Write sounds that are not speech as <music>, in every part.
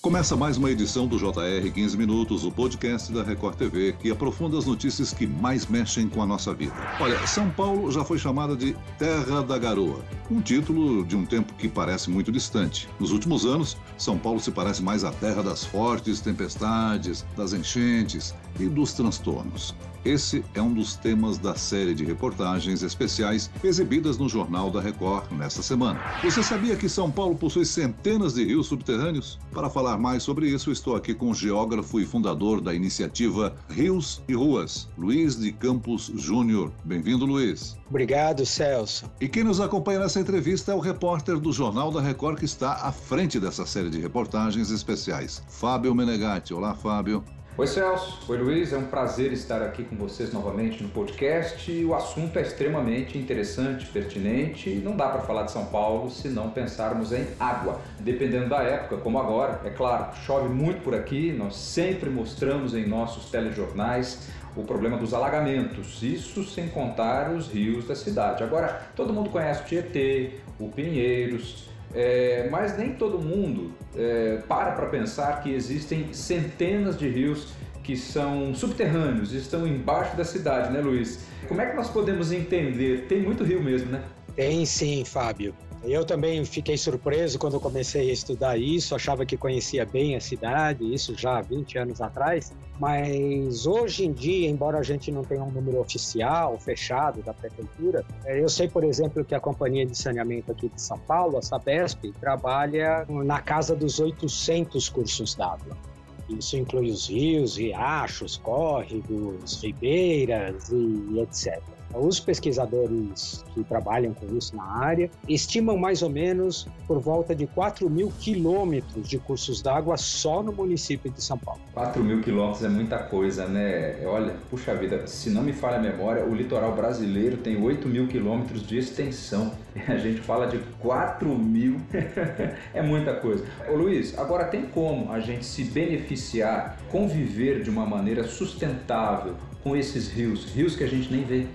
Começa mais uma edição do JR 15 Minutos, o podcast da Record TV, que aprofunda as notícias que mais mexem com a nossa vida. Olha, São Paulo já foi chamada de Terra da Garoa, um título de um tempo que parece muito distante. Nos últimos anos, São Paulo se parece mais à terra das fortes tempestades, das enchentes e dos transtornos. Esse é um dos temas da série de reportagens especiais exibidas no Jornal da Record nesta semana. Você sabia que São Paulo possui centenas de rios subterrâneos? Para falar mais sobre isso, estou aqui com o geógrafo e fundador da iniciativa Rios e Ruas, Luiz de Campos Júnior. Bem-vindo, Luiz. Obrigado, Celso. E quem nos acompanha nessa entrevista é o repórter do Jornal da Record que está à frente dessa série de reportagens especiais, Fábio Menegatti. Olá, Fábio. Oi Celso, oi Luiz, é um prazer estar aqui com vocês novamente no podcast. O assunto é extremamente interessante, pertinente e não dá para falar de São Paulo se não pensarmos em água. Dependendo da época, como agora, é claro, chove muito por aqui, nós sempre mostramos em nossos telejornais o problema dos alagamentos, isso sem contar os rios da cidade. Agora, todo mundo conhece o Tietê, o Pinheiros, é, mas nem todo mundo é, para para pensar que existem centenas de rios que são subterrâneos, estão embaixo da cidade, né, Luiz? Como é que nós podemos entender? Tem muito rio mesmo, né? Tem sim, Fábio. Eu também fiquei surpreso quando comecei a estudar isso, achava que conhecia bem a cidade, isso já há 20 anos atrás, mas hoje em dia, embora a gente não tenha um número oficial, fechado da prefeitura, eh, eu sei, por exemplo, que a Companhia de Saneamento aqui de São Paulo, a Sabesp, trabalha na casa dos 800 cursos d'água. Isso inclui os rios, riachos, córregos, ribeiras e etc. Os pesquisadores que trabalham com isso na área estimam mais ou menos por volta de 4 mil quilômetros de cursos d'água só no município de São Paulo. 4 mil quilômetros é muita coisa, né? Olha, puxa vida, se não me falha a memória, o litoral brasileiro tem 8 mil quilômetros de extensão. <laughs> A gente fala de 4 mil, <laughs> é muita coisa. Ô Luiz, agora tem como a gente se beneficiar, conviver de uma maneira sustentável com esses rios, rios que a gente nem vê?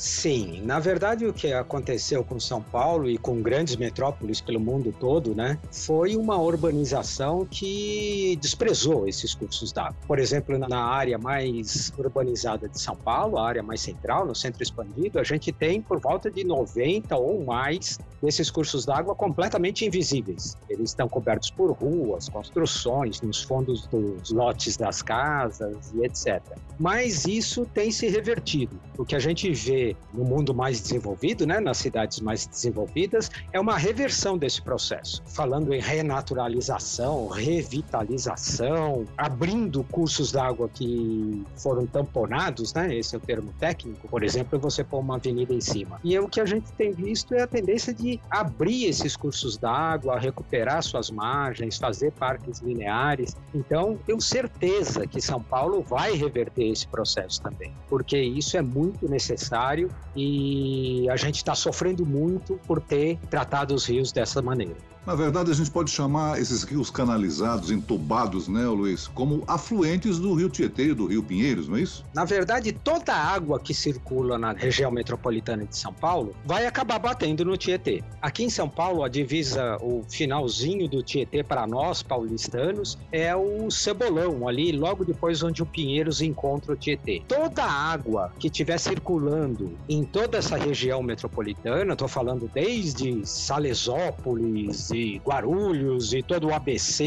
Sim, na verdade o que aconteceu com São Paulo e com grandes metrópoles pelo mundo todo, né, foi uma urbanização que desprezou esses cursos d'água. Por exemplo, na área mais urbanizada de São Paulo, a área mais central, no centro expandido, a gente tem por volta de 90 ou mais desses cursos d'água completamente invisíveis. Eles estão cobertos por ruas, construções, nos fundos dos lotes das casas e etc. Mas isso tem se revertido. O que a gente vê no mundo mais desenvolvido, né, nas cidades mais desenvolvidas, é uma reversão desse processo. Falando em renaturalização, revitalização, abrindo cursos d'água que foram tamponados, né, esse é o termo técnico, por exemplo, você pôr uma avenida em cima. E é o que a gente tem visto é a tendência de abrir esses cursos d'água, recuperar suas margens, fazer parques lineares. Então, tenho certeza que São Paulo vai reverter esse processo também, porque isso é muito necessário e a gente está sofrendo muito por ter tratado os rios dessa maneira. Na verdade, a gente pode chamar esses rios canalizados, entubados, né, Luiz, como afluentes do rio Tietê e do rio Pinheiros, não é isso? Na verdade, toda a água que circula na região metropolitana de São Paulo vai acabar batendo no Tietê. Aqui em São Paulo, a divisa, o finalzinho do Tietê para nós, paulistanos, é o Cebolão, ali logo depois onde o Pinheiros encontra o Tietê. Toda a água que estiver circulando em toda essa região metropolitana, estou falando desde Salesópolis, e Guarulhos e todo o ABC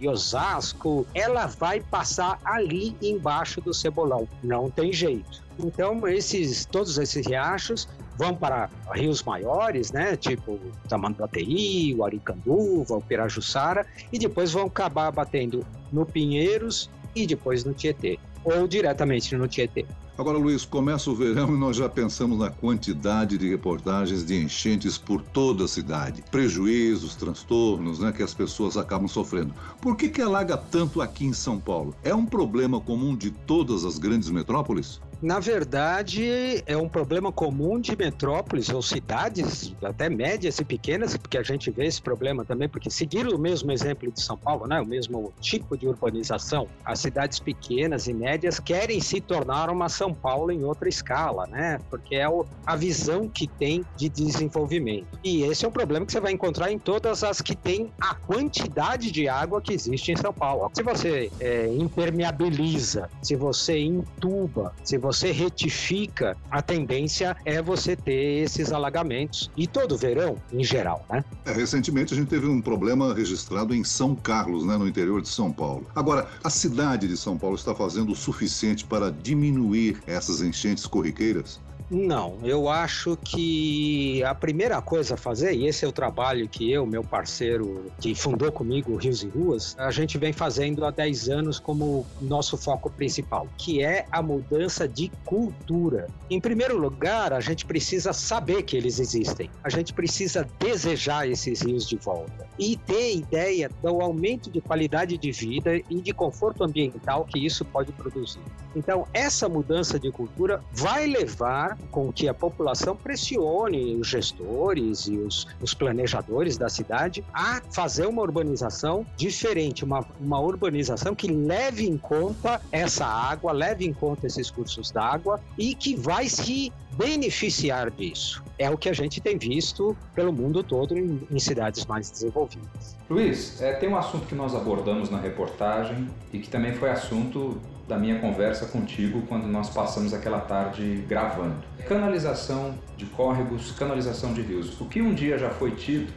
e Osasco, ela vai passar ali embaixo do Cebolão. Não tem jeito. Então, esses, todos esses riachos vão para rios maiores, né, tipo Tamanduateí, o Aricanduva, o Pirajussara, e depois vão acabar batendo no Pinheiros e depois no Tietê, ou diretamente no Tietê. Agora, Luiz, começa o verão <laughs> e nós já pensamos na quantidade de reportagens de enchentes por toda a cidade. Prejuízos, transtornos, né, que as pessoas acabam sofrendo. Por que, que alaga tanto aqui em São Paulo? É um problema comum de todas as grandes metrópoles? Na verdade, é um problema comum de metrópoles ou cidades, até médias e pequenas, porque a gente vê esse problema também, porque seguir o mesmo exemplo de São Paulo, né, o mesmo tipo de urbanização, as cidades pequenas e médias querem se tornar uma São Paulo em outra escala, né? Porque é a visão que tem de desenvolvimento. E esse é um problema que você vai encontrar em todas as que têm a quantidade de água que existe em São Paulo. Se você é, impermeabiliza, se você entuba, se você você retifica, a tendência é você ter esses alagamentos. E todo verão, em geral, né? É, recentemente a gente teve um problema registrado em São Carlos, né, no interior de São Paulo. Agora, a cidade de São Paulo está fazendo o suficiente para diminuir essas enchentes corriqueiras? Não, eu acho que a primeira coisa a fazer, e esse é o trabalho que eu, meu parceiro, que fundou comigo Rios e Ruas, a gente vem fazendo há 10 anos como nosso foco principal, que é a mudança de cultura. Em primeiro lugar, a gente precisa saber que eles existem, a gente precisa desejar esses rios de volta e ter ideia do aumento de qualidade de vida e de conforto ambiental que isso pode produzir. Então, essa mudança de cultura vai levar com que a população pressione os gestores e os, os planejadores da cidade a fazer uma urbanização diferente, uma, uma urbanização que leve em conta essa água, leve em conta esses cursos d'água e que vai se beneficiar disso. É o que a gente tem visto pelo mundo todo em, em cidades mais desenvolvidas. Luiz, é, tem um assunto que nós abordamos na reportagem e que também foi assunto da minha conversa contigo quando nós passamos aquela tarde gravando. Canalização de córregos, canalização de rios. O que um dia já foi tido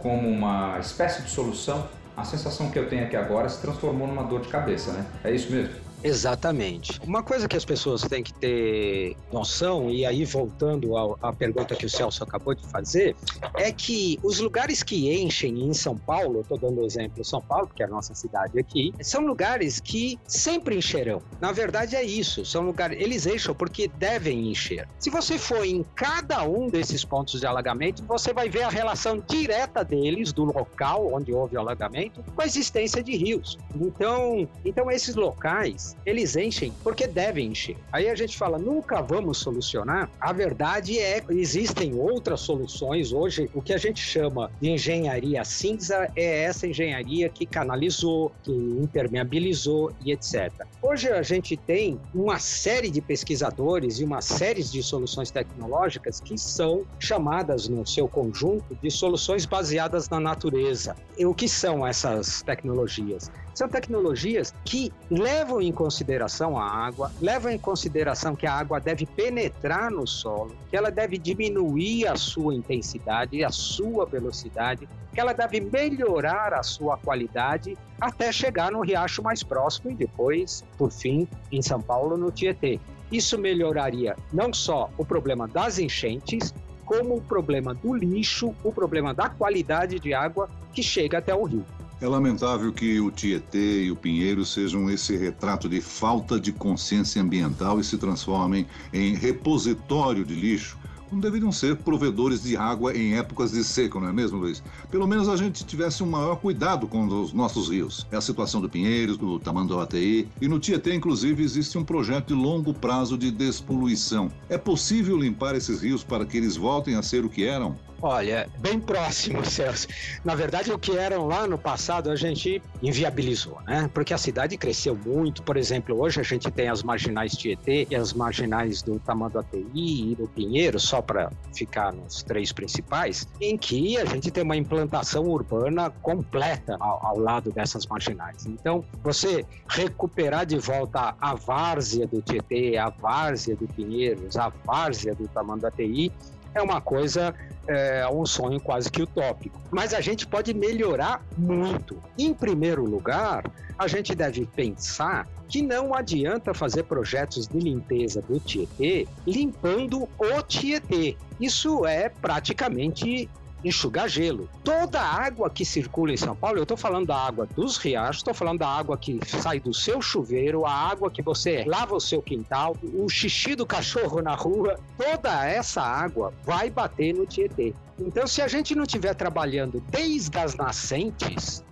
como uma espécie de solução, a sensação que eu tenho aqui agora se transformou numa dor de cabeça, né? É isso mesmo? Exatamente. Uma coisa que as pessoas têm que ter noção, e aí voltando à pergunta que o Celso acabou de fazer, é que os lugares que enchem em São Paulo, estou dando o exemplo São Paulo, porque é a nossa cidade aqui, são lugares que sempre encherão. Na verdade é isso, são lugares, eles enchem porque devem encher. Se você for em cada um desses pontos de alagamento, você vai ver a relação direta deles, do local onde houve o alagamento, com a existência de rios. Então, então esses locais eles enchem porque devem encher. Aí a gente fala, nunca vamos solucionar. A verdade é existem outras soluções. Hoje, o que a gente chama de engenharia cinza é essa engenharia que canalizou, que impermeabilizou e etc. Hoje a gente tem uma série de pesquisadores e uma série de soluções tecnológicas que são chamadas no seu conjunto de soluções baseadas na natureza. E o que são essas tecnologias? São tecnologias que levam em consideração a água, levam em consideração que a água deve penetrar no solo, que ela deve diminuir a sua intensidade, a sua velocidade, que ela deve melhorar a sua qualidade até chegar no riacho mais próximo e depois, por fim, em São Paulo, no Tietê. Isso melhoraria não só o problema das enchentes, como o problema do lixo, o problema da qualidade de água que chega até o rio. É lamentável que o Tietê e o Pinheiro sejam esse retrato de falta de consciência ambiental e se transformem em repositório de lixo não deveriam ser provedores de água em épocas de seca, não é mesmo, Luiz? Pelo menos a gente tivesse um maior cuidado com os nossos rios. É a situação do Pinheiros, do Tamanduateí e no Tietê, inclusive, existe um projeto de longo prazo de despoluição. É possível limpar esses rios para que eles voltem a ser o que eram? Olha, bem próximo, <laughs> Celso. Na verdade, o que eram lá no passado a gente inviabilizou, né? Porque a cidade cresceu muito. Por exemplo, hoje a gente tem as marginais Tietê e as marginais do Tamanduateí e do Pinheiro, só para ficar nos três principais, em que a gente tem uma implantação urbana completa ao, ao lado dessas marginais. Então, você recuperar de volta a várzea do Tietê, a várzea do Pinheiros, a várzea do Tamanduateí, é uma coisa é um sonho quase que utópico. Mas a gente pode melhorar muito. Em primeiro lugar, a gente deve pensar que não adianta fazer projetos de limpeza do Tietê limpando o Tietê. Isso é praticamente enxugar gelo. Toda a água que circula em São Paulo, eu estou falando da água dos riachos, estou falando da água que sai do seu chuveiro, a água que você lava o seu quintal, o xixi do cachorro na rua, toda essa água vai bater no Tietê. Então, se a gente não estiver trabalhando desde as nascentes,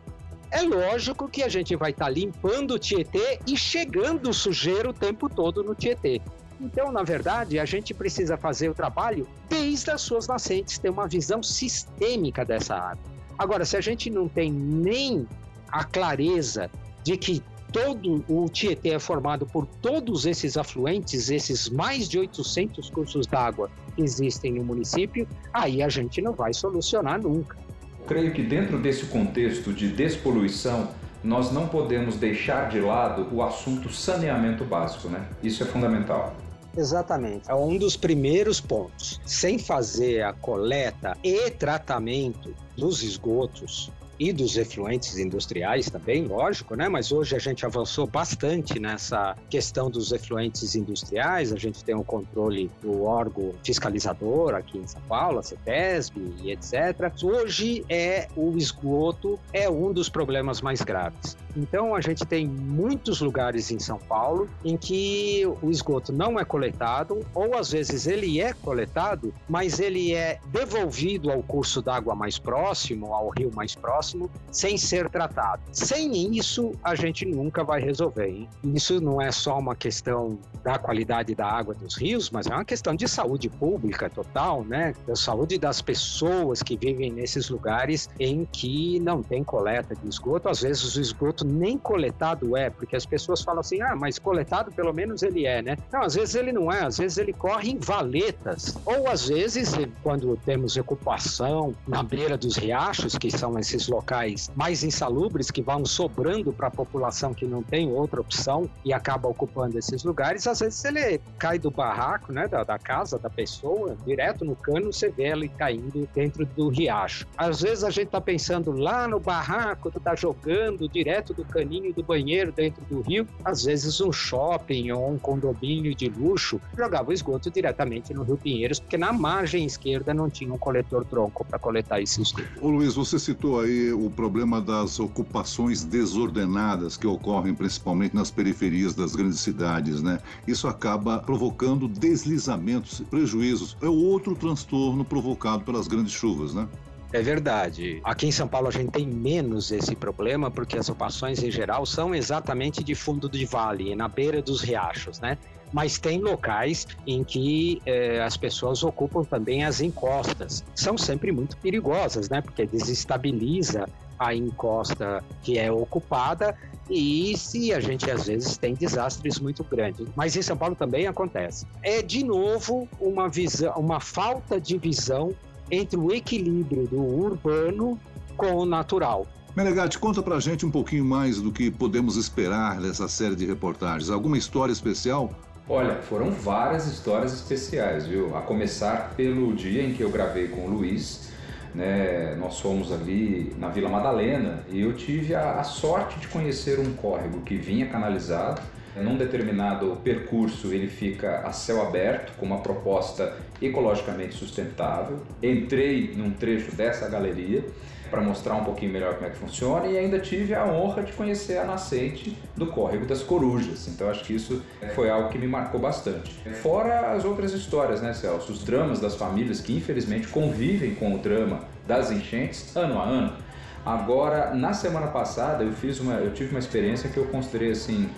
é lógico que a gente vai estar tá limpando o Tietê e chegando sujeira o tempo todo no Tietê. Então, na verdade, a gente precisa fazer o trabalho desde as suas nascentes, ter uma visão sistêmica dessa água. Agora, se a gente não tem nem a clareza de que todo o Tietê é formado por todos esses afluentes, esses mais de 800 cursos d'água que existem no município, aí a gente não vai solucionar nunca. Creio que dentro desse contexto de despoluição, nós não podemos deixar de lado o assunto saneamento básico, né? Isso é fundamental. Exatamente. É um dos primeiros pontos. Sem fazer a coleta e tratamento dos esgotos, e dos efluentes industriais também, lógico, né? Mas hoje a gente avançou bastante nessa questão dos efluentes industriais. A gente tem o controle do órgão fiscalizador aqui em São Paulo, a CETESB e etc. Hoje é o esgoto é um dos problemas mais graves. Então a gente tem muitos lugares em São Paulo em que o esgoto não é coletado ou às vezes ele é coletado, mas ele é devolvido ao curso d'água mais próximo, ao rio mais próximo sem ser tratado. Sem isso, a gente nunca vai resolver. Hein? Isso não é só uma questão da qualidade da água dos rios, mas é uma questão de saúde pública total, né? Da saúde das pessoas que vivem nesses lugares em que não tem coleta de esgoto. Às vezes o esgoto nem coletado é, porque as pessoas falam assim: ah, mas coletado pelo menos ele é, né? Não, às vezes ele não é, às vezes ele corre em valetas. Ou às vezes, quando temos ocupação na beira dos riachos, que são esses locais mais insalubres que vão sobrando para a população que não tem outra opção e acaba ocupando esses lugares, às vezes ele cai do barraco, né, da, da casa da pessoa, direto no cano, você vê ele caindo dentro do riacho. Às vezes a gente está pensando lá no barraco, está jogando direto do caninho do banheiro dentro do rio, às vezes um shopping ou um condomínio de luxo jogava o esgoto diretamente no Rio Pinheiros, porque na margem esquerda não tinha um coletor tronco para coletar esse esgoto. Ô Luiz, você citou aí o problema das ocupações desordenadas que ocorrem principalmente nas periferias das grandes cidades, né? Isso acaba provocando deslizamentos, prejuízos. É outro transtorno provocado pelas grandes chuvas, né? É verdade. Aqui em São Paulo a gente tem menos esse problema porque as ocupações em geral são exatamente de fundo de vale, na beira dos riachos, né? Mas tem locais em que eh, as pessoas ocupam também as encostas. São sempre muito perigosas, né? Porque desestabiliza a encosta que é ocupada e se a gente às vezes tem desastres muito grandes. Mas em São Paulo também acontece. É de novo uma visão, uma falta de visão entre o equilíbrio do urbano com o natural. Menegatti, conta pra gente um pouquinho mais do que podemos esperar dessa série de reportagens. Alguma história especial? Olha, foram várias histórias especiais, viu? A começar pelo dia em que eu gravei com o Luiz. Né? Nós fomos ali na Vila Madalena e eu tive a, a sorte de conhecer um córrego que vinha canalizado num determinado percurso ele fica a céu aberto, com uma proposta ecologicamente sustentável. Entrei num trecho dessa galeria para mostrar um pouquinho melhor como é que funciona e ainda tive a honra de conhecer a nascente do Córrego das Corujas. Então acho que isso foi algo que me marcou bastante. Fora as outras histórias, né, Celso? Os dramas das famílias que infelizmente convivem com o drama das enchentes ano a ano. Agora, na semana passada, eu fiz uma, eu tive uma experiência que eu considerei assim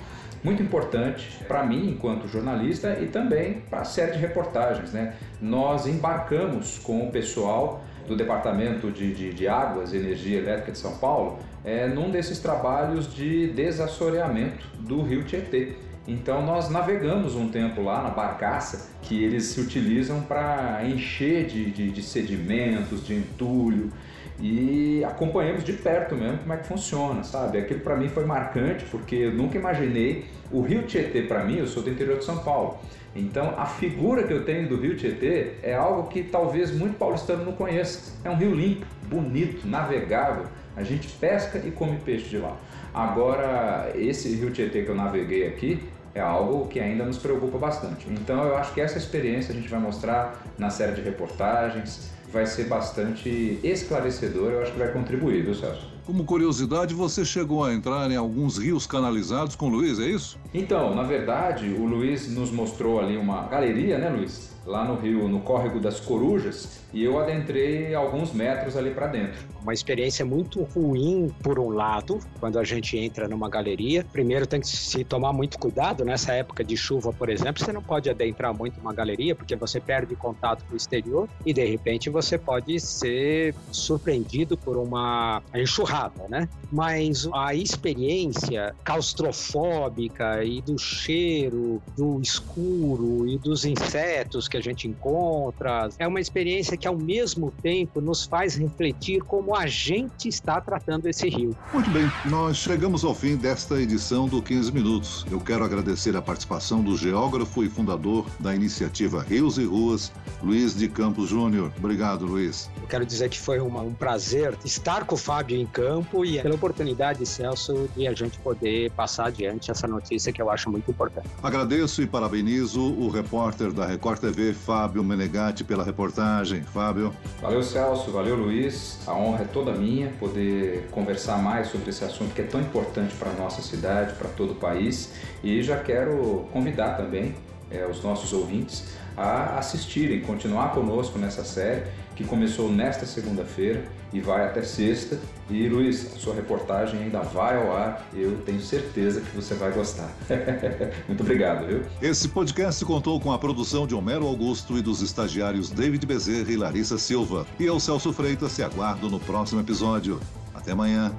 muito importante para mim enquanto jornalista e também para a série de reportagens. Né? Nós embarcamos com o pessoal do Departamento de, de, de Águas e Energia Elétrica de São Paulo é, num desses trabalhos de desassoreamento do rio Tietê. Então nós navegamos um tempo lá na barcaça que eles se utilizam para encher de, de, de sedimentos, de entulho e acompanhamos de perto mesmo como é que funciona, sabe? Aquilo para mim foi marcante porque eu nunca imaginei o Rio Tietê para mim, eu sou do interior de São Paulo. Então a figura que eu tenho do Rio Tietê é algo que talvez muito paulistano não conheça. É um rio limpo, bonito, navegável. A gente pesca e come peixe de lá. Agora, esse Rio Tietê que eu naveguei aqui é algo que ainda nos preocupa bastante. Então eu acho que essa experiência a gente vai mostrar na série de reportagens vai ser bastante esclarecedor, eu acho que vai contribuir, viu, Celso? Como curiosidade, você chegou a entrar em alguns rios canalizados com o Luiz, é isso? Então, na verdade, o Luiz nos mostrou ali uma galeria, né, Luiz? Lá no rio, no córrego das Corujas, e eu adentrei alguns metros ali para dentro. Uma experiência muito ruim, por um lado, quando a gente entra numa galeria. Primeiro tem que se tomar muito cuidado, nessa época de chuva, por exemplo, você não pode adentrar muito uma galeria, porque você perde contato com o exterior e de repente você pode ser surpreendido por uma enxurrada, né? Mas a experiência claustrofóbica e do cheiro, do escuro e dos insetos que a gente encontra, é uma experiência que ao mesmo tempo nos faz refletir como a gente está tratando esse rio. Muito bem, nós chegamos ao fim desta edição do 15 Minutos. Eu quero agradecer a participação do geógrafo e fundador da iniciativa Rios e Ruas, Luiz de Campos Júnior. Obrigado, Luiz. Eu quero dizer que foi uma, um prazer estar com o Fábio em campo e pela oportunidade, Celso, de a gente poder passar adiante essa notícia que eu acho muito importante. Agradeço e parabenizo o repórter da Record TV, Fábio Menegatti, pela reportagem. Fábio. Valeu, Celso. Valeu, Luiz. A honra é toda minha poder conversar mais sobre esse assunto que é tão importante para a nossa cidade, para todo o país. E já quero convidar também é, os nossos ouvintes a assistirem, continuar conosco nessa série que começou nesta segunda-feira e vai até sexta. E Luiz, a sua reportagem ainda vai ao ar. Eu tenho certeza que você vai gostar. <laughs> Muito obrigado, viu? Esse podcast contou com a produção de Homero Augusto e dos estagiários David Bezerra e Larissa Silva. E eu, Celso Freitas, se aguardo no próximo episódio. Até amanhã.